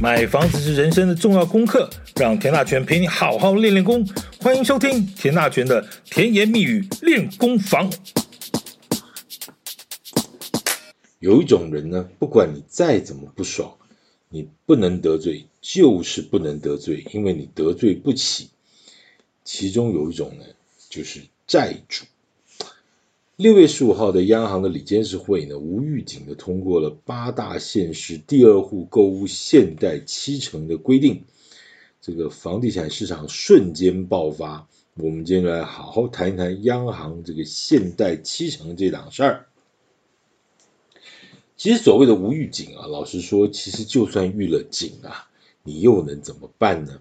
买房子是人生的重要功课，让田大权陪你好好练练功。欢迎收听田大权的甜言蜜语练功房。有一种人呢，不管你再怎么不爽，你不能得罪，就是不能得罪，因为你得罪不起。其中有一种呢，就是债主。六月十五号的央行的理监事会呢，无预警的通过了八大县市第二户购物限贷七成的规定，这个房地产市场瞬间爆发。我们今天来好好谈一谈央行这个限贷七成这档事儿。其实所谓的无预警啊，老实说，其实就算预了警啊，你又能怎么办呢？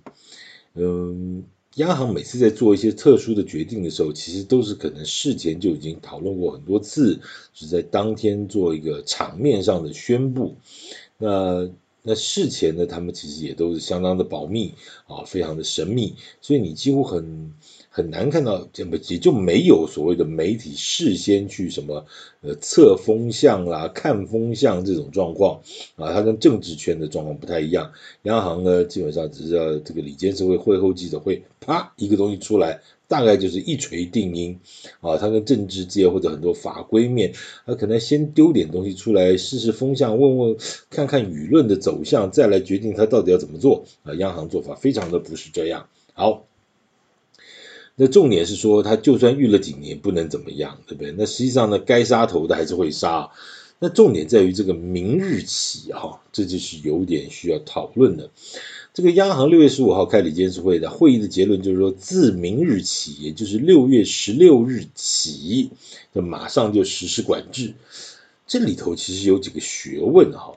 嗯。央行每次在做一些特殊的决定的时候，其实都是可能事前就已经讨论过很多次，是在当天做一个场面上的宣布。那那事前呢，他们其实也都是相当的保密啊，非常的神秘，所以你几乎很。很难看到，这么也就没有所谓的媒体事先去什么呃测风向啦、看风向这种状况啊，它跟政治圈的状况不太一样。央行呢，基本上只是要这个理监事会会后记者会，啪一个东西出来，大概就是一锤定音啊。它跟政治界或者很多法规面，它可能先丢点东西出来试试风向，问问看看舆论的走向，再来决定它到底要怎么做啊。央行做法非常的不是这样。好。那重点是说，他就算预了几年，不能怎么样，对不对？那实际上呢，该杀头的还是会杀。那重点在于这个明日起哈，这就是有点需要讨论的。这个央行六月十五号开理监事会的会议的结论就是说，自明日起，也就是六月十六日起，就马上就实施管制。这里头其实有几个学问哈。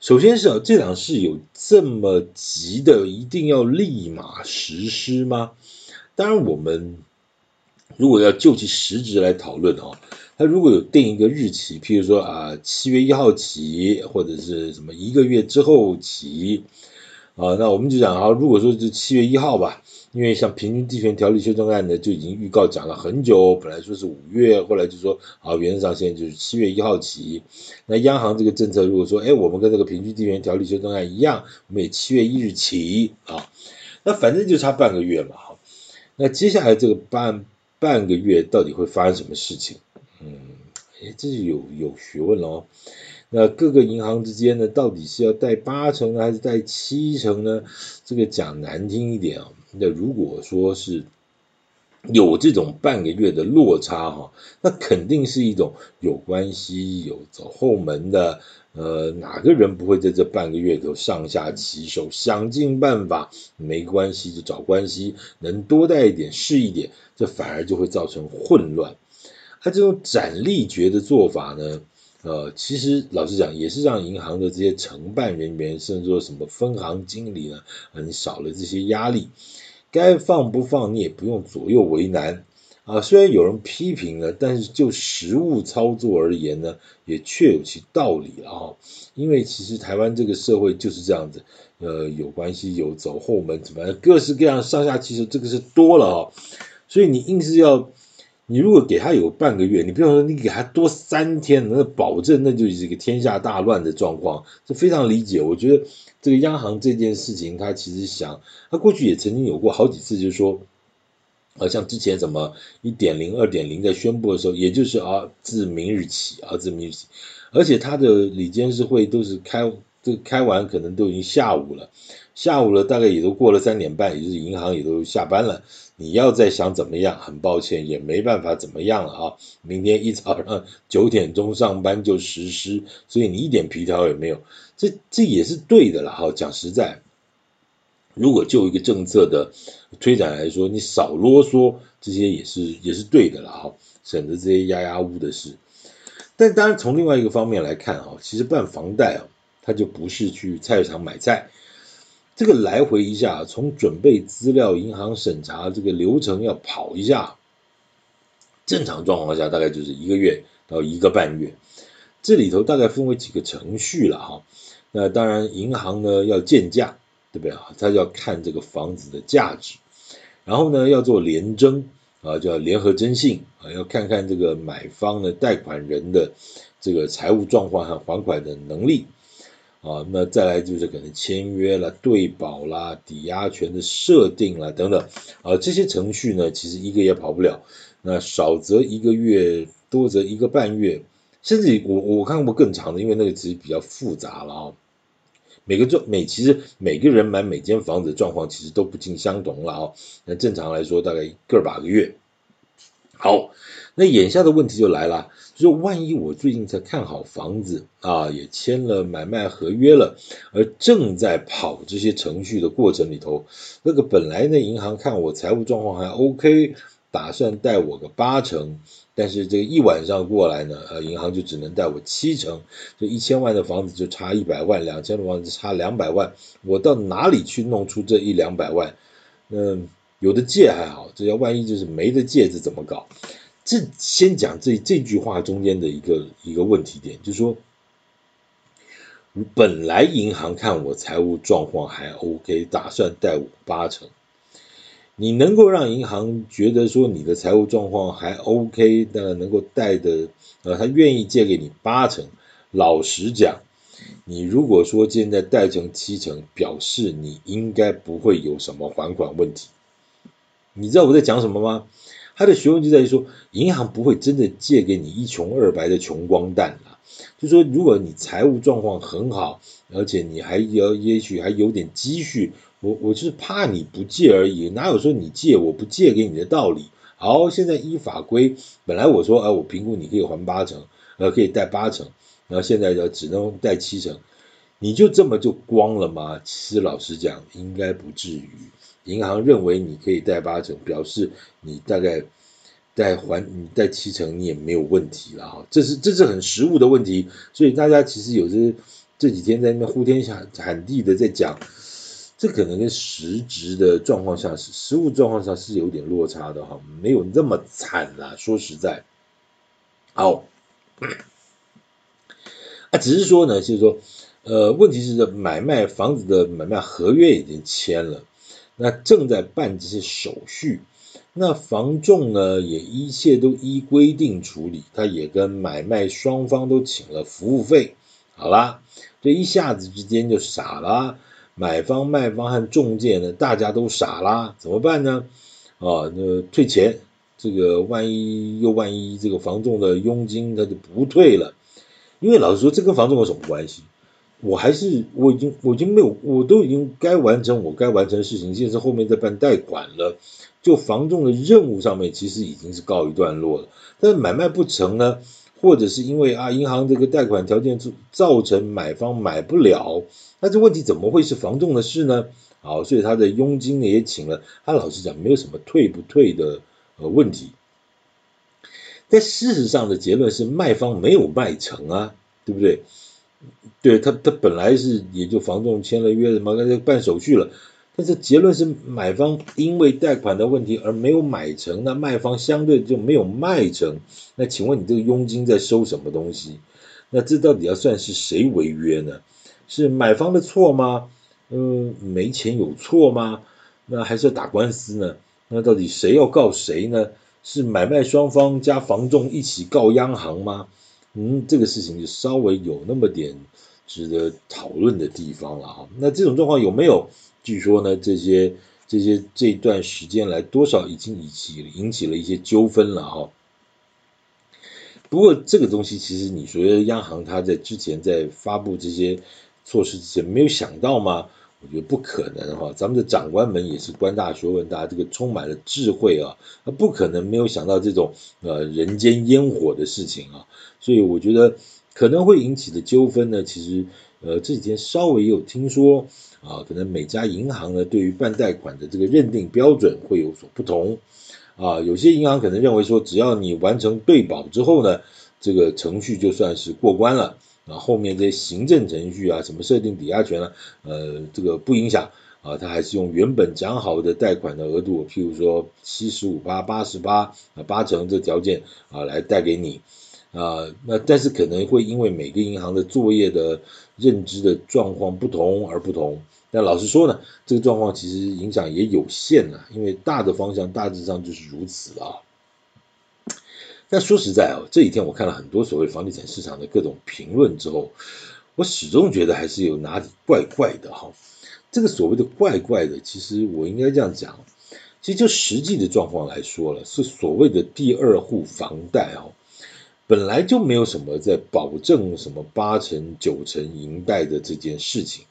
首先是啊，这档事有这么急的，一定要立马实施吗？当然，我们如果要就其实质来讨论哦，他如果有定一个日期，譬如说啊，七月一号起，或者是什么一个月之后起，啊，那我们就讲啊，如果说是七月一号吧，因为像平均地权条例修正案呢，就已经预告讲了很久，本来说是五月，后来就说啊，原则上现在就是七月一号起。那央行这个政策，如果说哎，我们跟这个平均地权条例修正案一样，我们也七月一日起啊，那反正就差半个月嘛。那接下来这个半半个月到底会发生什么事情？嗯，哎，这是有有学问喽。那各个银行之间呢，到底是要贷八成呢，还是贷七成呢？这个讲难听一点啊，那如果说是有这种半个月的落差哈，那肯定是一种有关系、有走后门的。呃，哪个人不会在这半个月头上下其手，想尽办法，没关系就找关系，能多贷一点是一点，这反而就会造成混乱。他这种斩立决的做法呢，呃，其实老实讲，也是让银行的这些承办人员，甚至说什么分行经理呢，很少了这些压力，该放不放你也不用左右为难。啊，虽然有人批评了，但是就实务操作而言呢，也确有其道理了哈。因为其实台湾这个社会就是这样子，呃，有关系有走后门，怎么样，各式各样上下其实这个是多了啊。所以你硬是要，你如果给他有半个月，你不要说你给他多三天，那保证那就是一个天下大乱的状况，这非常理解。我觉得这个央行这件事情，他其实想，他过去也曾经有过好几次，就是说。啊，像之前什么一点零、二点零在宣布的时候，也就是啊，自明日起啊，自明日起，而且他的理监事会都是开，这开完可能都已经下午了，下午了大概也都过了三点半，也就是银行也都下班了。你要再想怎么样，很抱歉也没办法怎么样了啊。明天一早上九点钟上班就实施，所以你一点皮条也没有，这这也是对的了哈。讲实在。如果就一个政策的推展来说，你少啰嗦，这些也是也是对的了哈，省得这些压压乌的事。但当然从另外一个方面来看啊，其实办房贷啊，它就不是去菜市场买菜，这个来回一下，从准备资料、银行审查这个流程要跑一下，正常状况下大概就是一个月到一个半月，这里头大概分为几个程序了哈。那当然银行呢要鉴价。对不对啊？他就要看这个房子的价值，然后呢，要做联征啊，叫联合征信啊，要看看这个买方的贷款人的这个财务状况和还款的能力啊，那再来就是可能签约了、对保啦、抵押权的设定啦等等，啊，这些程序呢，其实一个也跑不了。那少则一个月，多则一个半月，甚至我我看过更长的，因为那个其实比较复杂了啊。每个状每其实每个人买每间房子的状况其实都不尽相同了啊。那正常来说，大概个把个月。好，那眼下的问题就来了，就是万一我最近才看好房子啊，也签了买卖合约了，而正在跑这些程序的过程里头，那个本来呢银行看我财务状况还 OK，打算贷我个八成，但是这个一晚上过来呢，呃，银行就只能贷我七成，这一千万的房子就差一百万，两千万的房子差两百万，我到哪里去弄出这一两百万？嗯。有的借还好，这要万一就是没得借，这怎么搞？这先讲这这句话中间的一个一个问题点，就是说，本来银行看我财务状况还 OK，打算贷我八成，你能够让银行觉得说你的财务状况还 OK，那能够贷的，呃，他愿意借给你八成。老实讲，你如果说现在贷成七成，表示你应该不会有什么还款问题。你知道我在讲什么吗？他的学问就在于说，银行不会真的借给你一穷二白的穷光蛋啊。就说如果你财务状况很好，而且你还要也许还有点积蓄，我我就是怕你不借而已，哪有说你借我不借给你的道理？好，现在依法规，本来我说啊，我评估你可以还八成，呃，可以贷八成，然后现在就只能贷七成，你就这么就光了吗？其实老实讲，应该不至于。银行认为你可以贷八成，表示你大概贷还你贷七成，你也没有问题了哈。这是这是很实务的问题，所以大家其实有些这几天在那边呼天喊地的在讲，这可能跟实质的状况下是实物状况下是有点落差的哈，没有那么惨啦。说实在，好，啊，只是说呢，就是说，呃，问题是这买卖房子的买卖合约已经签了。那正在办这些手续，那房仲呢也一切都依规定处理，他也跟买卖双方都请了服务费，好啦，这一下子之间就傻了，买方卖方和中介呢大家都傻啦，怎么办呢？啊，那退钱，这个万一又万一这个房仲的佣金他就不退了，因为老实说，这跟房仲有什么关系？我还是我已经我已经没有我都已经该完成我该完成的事情，现在是后面在办贷款了。就房仲的任务上面，其实已经是告一段落了。但是买卖不成呢，或者是因为啊银行这个贷款条件造成买方买不了，那这问题怎么会是房仲的事呢？好，所以他的佣金呢也请了，他老实讲没有什么退不退的呃问题。但事实上的结论是卖方没有卖成啊，对不对？对他，他本来是也就房仲签了约什么，那就办手续了。但是结论是买方因为贷款的问题而没有买成，那卖方相对就没有卖成。那请问你这个佣金在收什么东西？那这到底要算是谁违约呢？是买方的错吗？嗯，没钱有错吗？那还是要打官司呢？那到底谁要告谁呢？是买卖双方加房仲一起告央行吗？嗯，这个事情就稍微有那么点值得讨论的地方了啊。那这种状况有没有？据说呢，这些这些这段时间来，多少已经引起引起了一些纠纷了哈。不过这个东西其实你说央行它在之前在发布这些措施之前没有想到吗？我觉得不可能哈，咱们的长官们也是官大学问大，这个充满了智慧啊，他不可能没有想到这种呃人间烟火的事情啊，所以我觉得可能会引起的纠纷呢，其实呃这几天稍微有听说啊，可能每家银行呢对于办贷款的这个认定标准会有所不同。啊，有些银行可能认为说，只要你完成对保之后呢，这个程序就算是过关了。啊，后面这些行政程序啊，什么设定抵押权啊，呃，这个不影响。啊，他还是用原本讲好的贷款的额度，譬如说七十五八、八十八啊，八成这条件啊来贷给你。啊，那但是可能会因为每个银行的作业的认知的状况不同而不同。但老实说呢，这个状况其实影响也有限啊，因为大的方向大致上就是如此啊。但说实在哦，这几天我看了很多所谓房地产市场的各种评论之后，我始终觉得还是有哪里怪怪的哈。这个所谓的怪怪的，其实我应该这样讲，其实就实际的状况来说了，是所谓的第二户房贷哦，本来就没有什么在保证什么八成九成银贷的这件事情。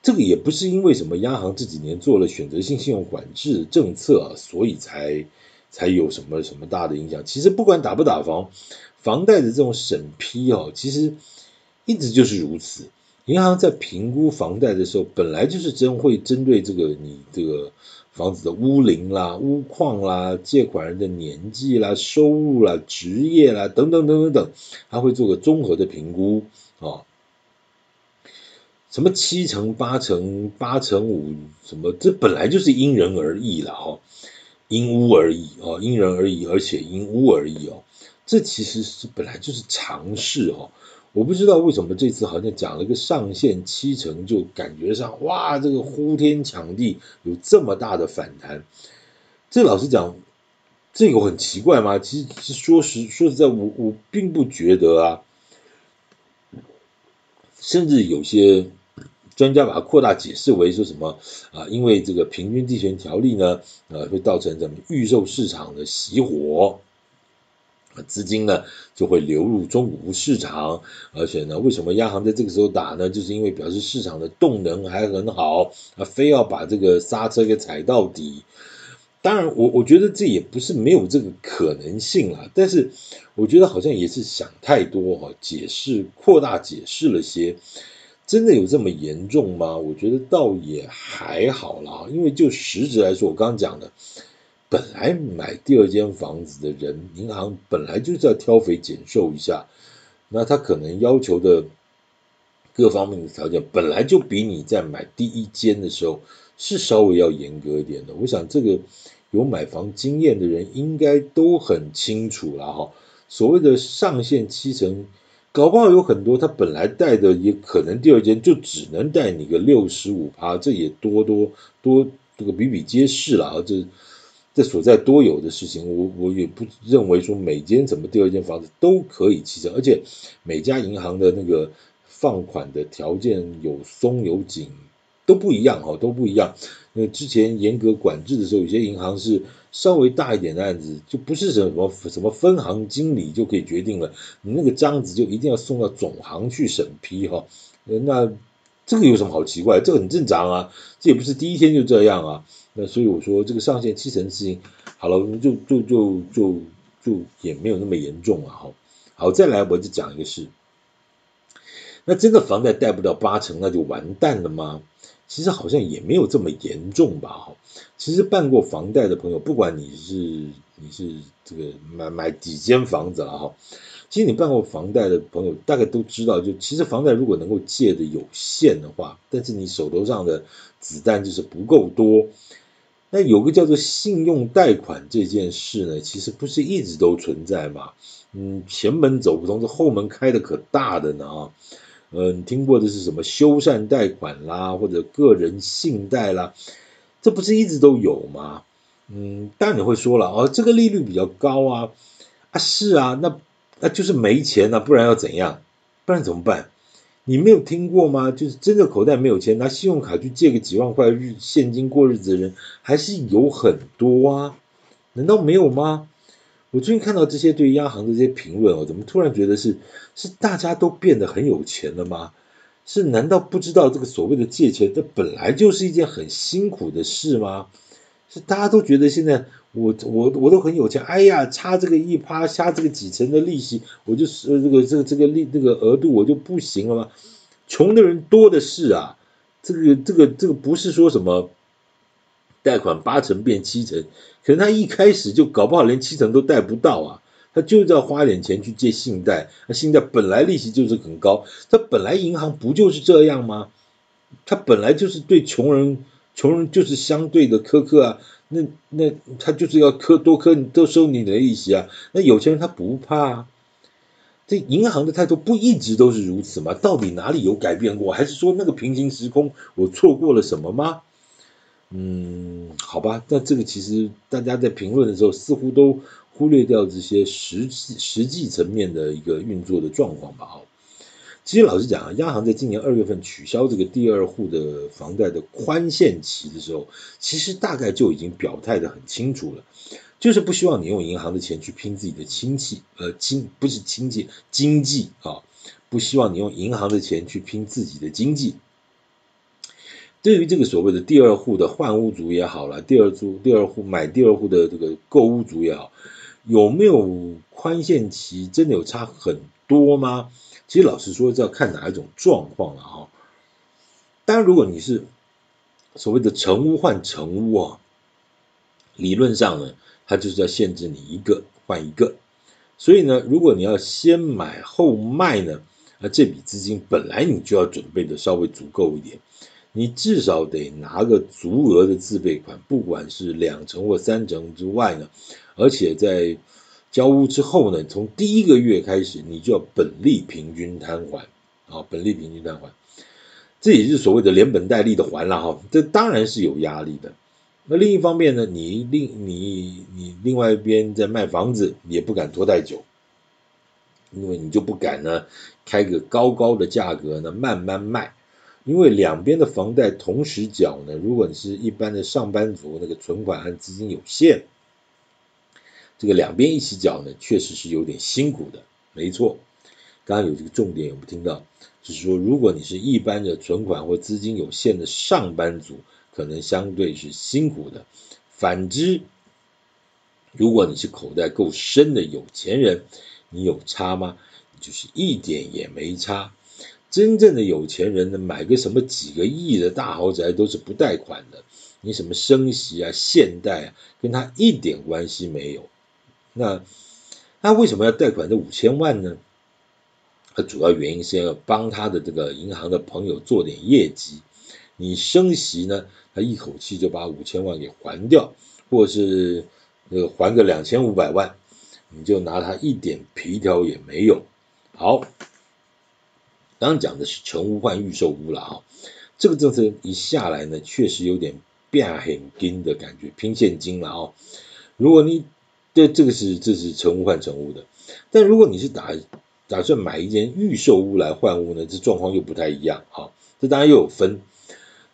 这个也不是因为什么央行这几年做了选择性信用管制政策啊，所以才才有什么什么大的影响。其实不管打不打房，房贷的这种审批哦，其实一直就是如此。银行在评估房贷的时候，本来就是针会针对这个你这个房子的屋龄啦、屋况啦、借款人的年纪啦、收入啦、职业啦等等等等等，他会做个综合的评估啊。什么七成、八成、八成五，什么这本来就是因人而异了哈，因屋而异哦，因人而异，而且因屋而异哦，这其实是本来就是常事哦。我不知道为什么这次好像讲了个上限七成，就感觉上哇，这个呼天抢地，有这么大的反弹。这老实讲，这个很奇怪吗？其实说实说实在，我我并不觉得啊。甚至有些专家把它扩大解释为说什么啊，因为这个平均地权条例呢，呃，会造成什么预售市场的熄火。资金呢就会流入中古屋市场，而且呢，为什么央行在这个时候打呢？就是因为表示市场的动能还很好，啊，非要把这个刹车给踩到底。当然，我我觉得这也不是没有这个可能性啦，但是我觉得好像也是想太多哈，解释扩大解释了些，真的有这么严重吗？我觉得倒也还好啦，因为就实质来说，我刚刚讲的。本来买第二间房子的人，银行本来就是要挑肥拣瘦一下，那他可能要求的各方面的条件，本来就比你在买第一间的时候是稍微要严格一点的。我想这个有买房经验的人应该都很清楚了哈。所谓的上限七成，搞不好有很多他本来贷的也可能第二间就只能贷你个六十五趴，这也多多多这个比比皆是了啊，这。这所在多有的事情，我我也不认为说每间怎么第二间房子都可以七成，而且每家银行的那个放款的条件有松有紧都不一样哈，都不一样。那之前严格管制的时候，有些银行是稍微大一点的案子，就不是什么什么分行经理就可以决定了，你那个章子就一定要送到总行去审批哈。那这个有什么好奇怪？这个很正常啊，这也不是第一天就这样啊。那所以我说这个上限七成的事情，好了，就就就就就也没有那么严重啊。哈，好，再来我就讲一个事，那真的房贷贷不到八成，那就完蛋了吗？其实好像也没有这么严重吧。哈，其实办过房贷的朋友，不管你是你是这个买买几间房子了哈，其实你办过房贷的朋友大概都知道，就其实房贷如果能够借的有限的话，但是你手头上的子弹就是不够多。那有个叫做信用贷款这件事呢，其实不是一直都存在嘛？嗯，前门走不通，这后门开的可大的呢啊！呃，你听过的是什么修缮贷款啦，或者个人信贷啦，这不是一直都有吗？嗯，当然你会说了哦，这个利率比较高啊，啊是啊，那那就是没钱啊，不然要怎样？不然怎么办？你没有听过吗？就是真的口袋没有钱，拿信用卡去借个几万块日现金过日子的人还是有很多啊，难道没有吗？我最近看到这些对央行的这些评论，我怎么突然觉得是是大家都变得很有钱了吗？是难道不知道这个所谓的借钱，这本来就是一件很辛苦的事吗？是大家都觉得现在。我我我都很有钱，哎呀，差这个一趴，差这个几成的利息，我就是这个这个这个利这个额度我就不行了吗？穷的人多的是啊，这个这个这个不是说什么贷款八成变七成，可能他一开始就搞不好连七成都贷不到啊，他就是要花点钱去借信贷，那信贷本来利息就是很高，他本来银行不就是这样吗？他本来就是对穷人，穷人就是相对的苛刻啊。那那他就是要磕多磕你都收你的利息啊，那有钱人他不怕啊，这银行的态度不一直都是如此吗？到底哪里有改变过？还是说那个平行时空我错过了什么吗？嗯，好吧，那这个其实大家在评论的时候似乎都忽略掉这些实际实际层面的一个运作的状况吧。好，其实老实讲啊，央行在今年二月份取消这个第二户的房贷的宽限期的时候，其实大概就已经表态得很清楚了，就是不希望你用银行的钱去拼自己的亲戚，呃，经不是亲戚经济啊，不希望你用银行的钱去拼自己的经济。对于这个所谓的第二户的换屋族也好了，第二租第二户买第二户的这个购屋族也好，有没有宽限期？真的有差很多吗？其实老实说，这要看哪一种状况了哈。当然，如果你是所谓的成屋换成屋啊，理论上呢，它就是要限制你一个换一个。所以呢，如果你要先买后卖呢，那这笔资金本来你就要准备的稍微足够一点。你至少得拿个足额的自备款，不管是两成或三成之外呢，而且在交屋之后呢，从第一个月开始，你就要本利平均摊还啊，本利平均摊还，这也是所谓的连本带利的还了哈，这当然是有压力的。那另一方面呢，你另你你另外一边在卖房子，也不敢拖太久，因为你就不敢呢开个高高的价格呢慢慢卖。因为两边的房贷同时缴呢，如果你是一般的上班族，那个存款和资金有限，这个两边一起缴呢，确实是有点辛苦的。没错，刚刚有这个重点有没有听到？就是说，如果你是一般的存款或资金有限的上班族，可能相对是辛苦的。反之，如果你是口袋够深的有钱人，你有差吗？就是一点也没差。真正的有钱人呢，买个什么几个亿的大豪宅都是不贷款的。你什么升息啊、限贷啊，跟他一点关系没有。那他为什么要贷款这五千万呢？他主要原因是要帮他的这个银行的朋友做点业绩。你升息呢，他一口气就把五千万给还掉，或是呃还个两千五百万，你就拿他一点皮条也没有。好。刚刚讲的是成屋换预售屋了啊，这个政策一下来呢，确实有点变很紧的感觉，拼现金了啊。如果你这这个是这是成屋换成屋的，但如果你是打打算买一间预售屋来换屋呢，这状况又不太一样哈。这当然又有分，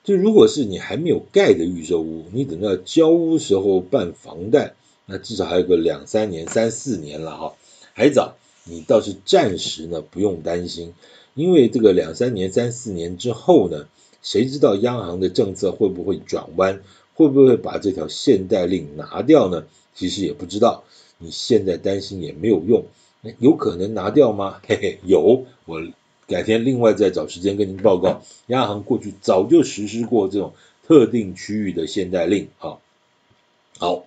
就如果是你还没有盖的预售屋，你等到交屋时候办房贷，那至少还有个两三年、三四年了哈，还早，你倒是暂时呢不用担心。因为这个两三年、三四年之后呢，谁知道央行的政策会不会转弯，会不会把这条限贷令拿掉呢？其实也不知道，你现在担心也没有用。有可能拿掉吗？嘿嘿，有，我改天另外再找时间跟您报告。央行过去早就实施过这种特定区域的限贷令啊。好，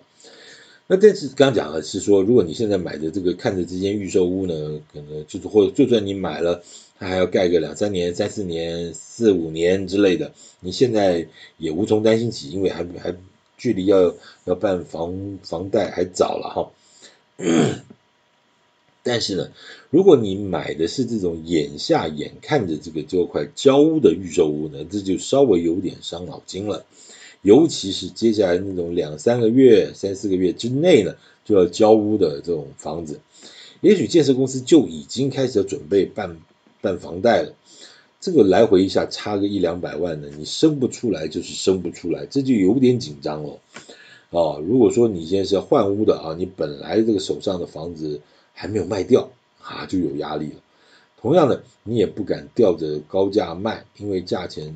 那但是刚讲的是说，如果你现在买的这个看着这间预售屋呢，可能就是或就算你买了。它还要盖个两三年、三四年、四五年之类的，你现在也无从担心起，因为还还距离要要办房房贷还早了哈。但是呢，如果你买的是这种眼下眼看着这个就快交屋的预售屋呢，这就稍微有点伤脑筋了。尤其是接下来那种两三个月、三四个月之内呢，就要交屋的这种房子，也许建设公司就已经开始要准备办。办房贷了，这个来回一下差个一两百万呢，你生不出来就是生不出来，这就有点紧张了。啊，如果说你现在是要换屋的啊，你本来这个手上的房子还没有卖掉啊，就有压力了。同样的，你也不敢吊着高价卖，因为价钱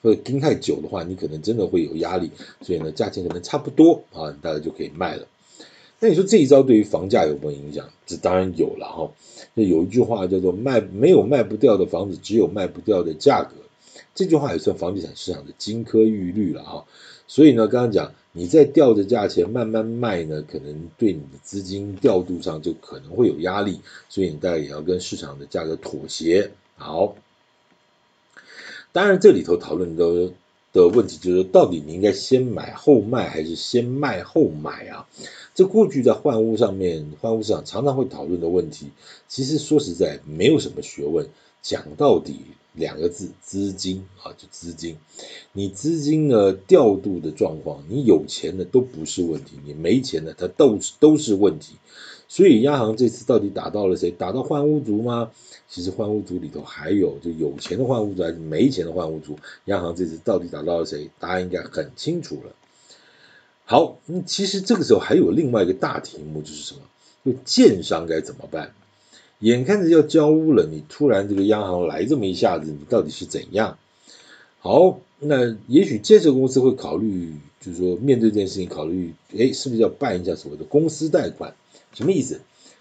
会盯太久的话，你可能真的会有压力。所以呢，价钱可能差不多啊，大家就可以卖了。那你说这一招对于房价有没有影响？这当然有了哈。就有一句话叫做“卖没有卖不掉的房子，只有卖不掉的价格”。这句话也算房地产市场的金科玉律了哈。所以呢，刚刚讲你在吊着价钱慢慢卖呢，可能对你的资金调度上就可能会有压力。所以你大概也要跟市场的价格妥协。好，当然这里头讨论的的问题就是，到底你应该先买后卖，还是先卖后买啊？这过去在换屋上面，换屋市场常常会讨论的问题，其实说实在没有什么学问。讲到底两个字，资金啊，就资金。你资金呢调度的状况，你有钱的都不是问题，你没钱的它都是都是问题。所以央行这次到底打到了谁？打到换屋族吗？其实换屋族里头还有就有钱的换屋族还是没钱的换屋族？央行这次到底打到了谁？答案应该很清楚了。好，嗯，其实这个时候还有另外一个大题目，就是什么？就建商该怎么办？眼看着要交屋了，你突然这个央行来这么一下子，你到底是怎样？好，那也许建设公司会考虑，就是说面对这件事情，考虑，哎，是不是要办一下所谓的公司贷款？什么意思？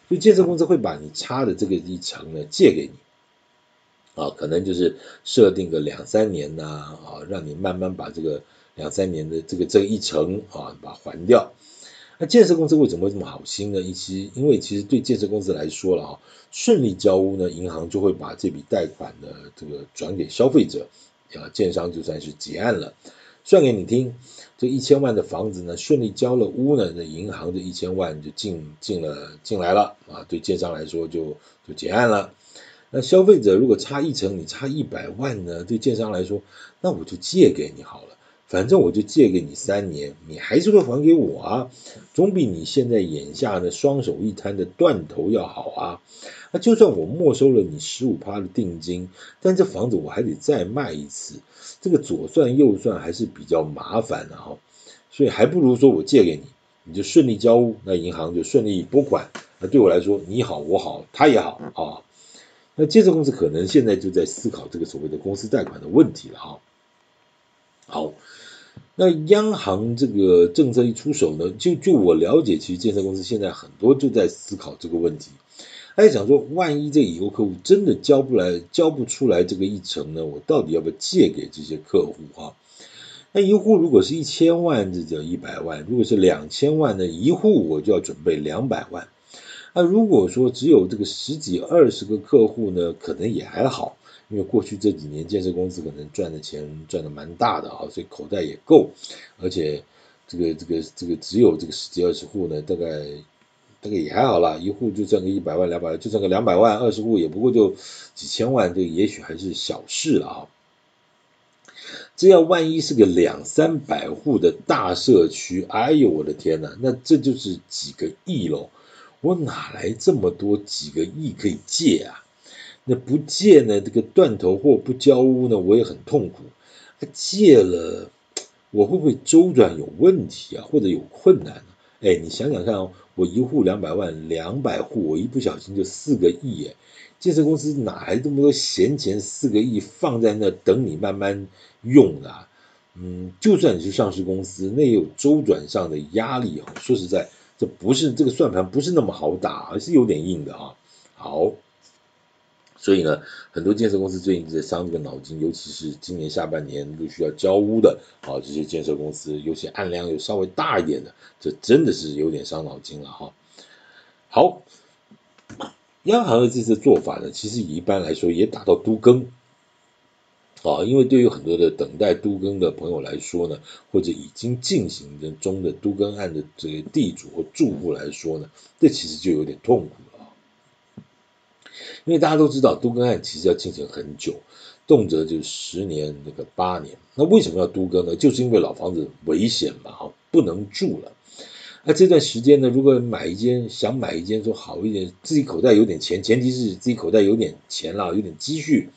就建设公司会把你差的这个一层呢借给你，啊，可能就是设定个两三年呐，啊，让你慢慢把这个两三年的这个这一层啊，把它还掉。那建设公司为什么会这么好心呢？其实因为其实对建设公司来说了啊，顺利交屋呢，银行就会把这笔贷款的这个转给消费者。啊，建商就算是结案了，算给你听，这一千万的房子呢，顺利交了屋呢，那银行的一千万就进进了进来了啊，对建商来说就就结案了。那消费者如果差一成，你差一百万呢，对建商来说，那我就借给你好了，反正我就借给你三年，你还是会还给我啊，总比你现在眼下的双手一摊的断头要好啊。那就算我没收了你十五趴的定金，但这房子我还得再卖一次，这个左算右算还是比较麻烦的哈，所以还不如说我借给你，你就顺利交屋，那银行就顺利拨款，那对我来说你好我好他也好啊。那建设公司可能现在就在思考这个所谓的公司贷款的问题了哈。好，那央行这个政策一出手呢，就就我了解，其实建设公司现在很多就在思考这个问题。他想说，万一这以后客户真的交不来、交不出来这个一成呢，我到底要不要借给这些客户啊？那一户如果是一千万，这叫一百万；如果是两千万呢，一户我就要准备两百万。那如果说只有这个十几二十个客户呢，可能也还好，因为过去这几年建设公司可能赚的钱赚的蛮大的啊，所以口袋也够，而且这个这个这个只有这个十几二十户呢，大概。这个也还好啦，一户就赚个一百万两百，就赚个两百万，二十户也不过就几千万，这也许还是小事了啊。这要万一是个两三百户的大社区，哎呦我的天呐，那这就是几个亿喽，我哪来这么多几个亿可以借啊？那不借呢，这个断头货不交屋呢，我也很痛苦。借了，我会不会周转有问题啊，或者有困难呢？哎，你想想看。我一户两百万，两百户，我一不小心就四个亿哎！建设公司哪来这么多闲钱？四个亿放在那等你慢慢用啊。嗯，就算你是上市公司，那也有周转上的压力啊。说实在，这不是这个算盘不是那么好打，而是有点硬的啊。好。所以呢，很多建设公司最近在伤这个脑筋，尤其是今年下半年陆续要交屋的啊，这些建设公司，尤其案量有稍微大一点的，这真的是有点伤脑筋了哈。好，央行的这次做法呢，其实一般来说也打到都更啊，因为对于很多的等待都更的朋友来说呢，或者已经进行的中的都更案的这个地主或住户来说呢，这其实就有点痛苦了啊。因为大家都知道，都更案其实要进行很久，动辄就十年那个八年。那为什么要都更呢？就是因为老房子危险嘛，哈，不能住了。那这段时间呢，如果买一间，想买一间说好一点，自己口袋有点钱，前提是自己口袋有点钱啦，有点积蓄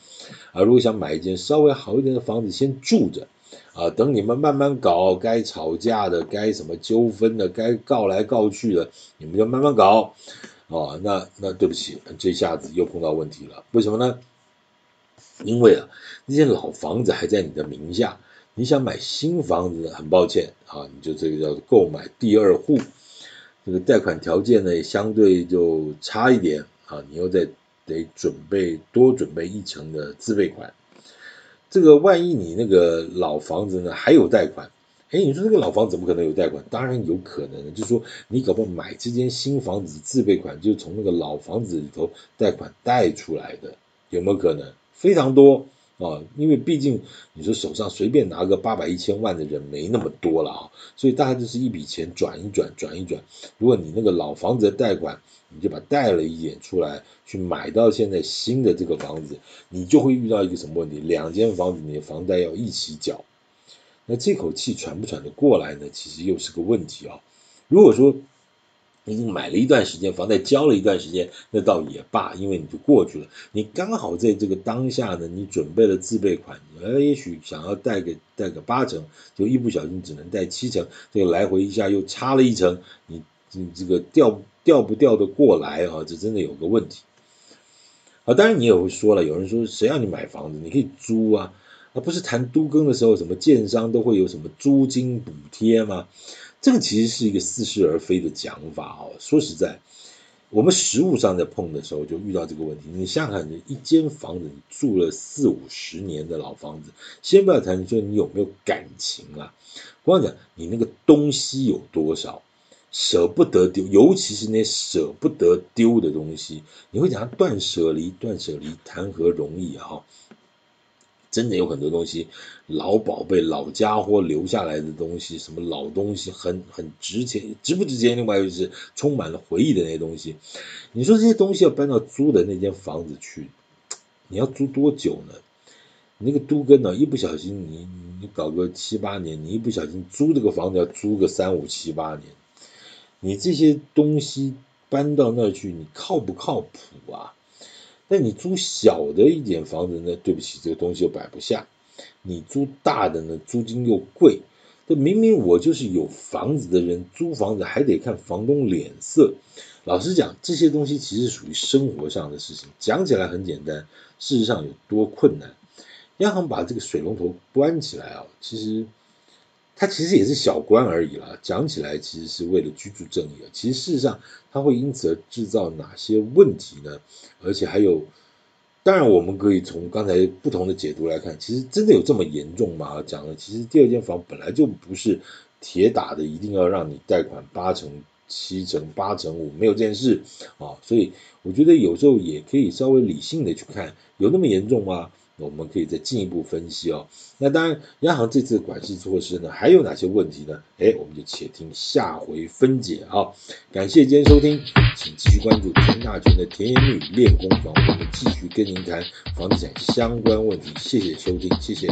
啊。如果想买一间稍微好一点的房子，先住着啊，等你们慢慢搞，该吵架的，该什么纠纷的，该告来告去的，你们就慢慢搞。哦，那那对不起，这下子又碰到问题了。为什么呢？因为啊，那些老房子还在你的名下，你想买新房子，很抱歉啊，你就这个叫购买第二户，这个贷款条件呢相对就差一点啊，你又在得准备多准备一成的自备款。这个万一你那个老房子呢还有贷款。哎，你说这个老房子怎么可能有贷款？当然有可能，就是说你搞不好买这间新房子自备款，就是从那个老房子里头贷款贷出来的，有没有可能？非常多啊，因为毕竟你说手上随便拿个八百一千万的人没那么多了啊，所以大概就是一笔钱转一转，转一转。如果你那个老房子的贷款，你就把贷了一点出来，去买到现在新的这个房子，你就会遇到一个什么问题？两间房子你的房贷要一起缴。那这口气喘不喘得过来呢？其实又是个问题啊。如果说你买了一段时间，房贷交了一段时间，那倒也罢，因为你就过去了。你刚好在这个当下呢，你准备了自备款，呃，也许想要贷个贷个八成，就一不小心只能贷七成，这个来回一下又差了一成，你你这个掉调不调得过来啊？这真的有个问题。啊，当然你也会说了，有人说谁让你买房子？你可以租啊，而不是谈都更的时候，什么建商都会有什么租金补贴吗？这个其实是一个似是而非的讲法哦。说实在，我们实物上在碰的时候就遇到这个问题。你想想看，你一间房子你住了四五十年的老房子，先不要谈说你有没有感情啊，光讲你那个东西有多少，舍不得丢，尤其是那舍不得丢的东西，你会讲断舍离，断舍离谈何容易啊！真的有很多东西，老宝贝、老家伙留下来的东西，什么老东西很很值钱，值不值钱？另外就是充满了回忆的那些东西。你说这些东西要搬到租的那间房子去，你要租多久呢？那个都跟呢，一不小心你你搞个七八年，你一不小心租这个房子要租个三五七八年，你这些东西搬到那儿去，你靠不靠谱啊？那你租小的一点房子呢？对不起，这个东西又摆不下。你租大的呢，租金又贵。这明明我就是有房子的人，租房子还得看房东脸色。老实讲，这些东西其实属于生活上的事情，讲起来很简单，事实上有多困难？央行把这个水龙头关起来啊，其实。它其实也是小官而已啦，讲起来其实是为了居住正义啊。其实事实上，它会因此而制造哪些问题呢？而且还有，当然我们可以从刚才不同的解读来看，其实真的有这么严重吗？讲了，其实第二间房本来就不是铁打的，一定要让你贷款八成、七成、八成五，没有这件事啊。所以我觉得有时候也可以稍微理性的去看，有那么严重吗？我们可以再进一步分析哦。那当然，央行这次管制措施呢，还有哪些问题呢？哎，我们就且听下回分解啊。感谢今天收听，请继续关注田大全的甜言蜜语练功房，我们继续跟您谈房地产相关问题。谢谢收听，谢谢。